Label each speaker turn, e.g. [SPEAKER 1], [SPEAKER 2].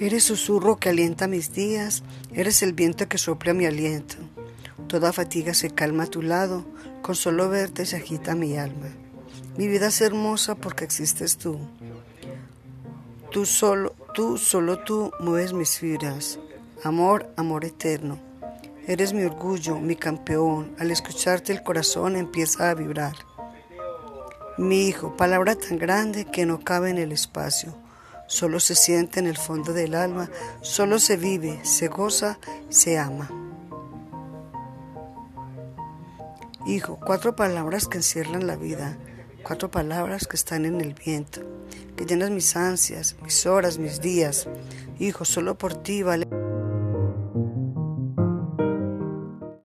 [SPEAKER 1] Eres susurro que alienta mis días, eres el viento que sopla mi aliento. Toda fatiga se calma a tu lado, con solo verte se agita mi alma. Mi vida es hermosa porque existes tú. Tú solo, tú solo tú mueves mis fibras. Amor, amor eterno. Eres mi orgullo, mi campeón. Al escucharte el corazón empieza a vibrar. Mi hijo, palabra tan grande que no cabe en el espacio. Solo se siente en el fondo del alma, solo se vive, se goza, se ama. Hijo, cuatro palabras que encierran la vida, cuatro palabras que están en el viento, que llenas mis ansias, mis horas, mis días. Hijo, solo por ti vale.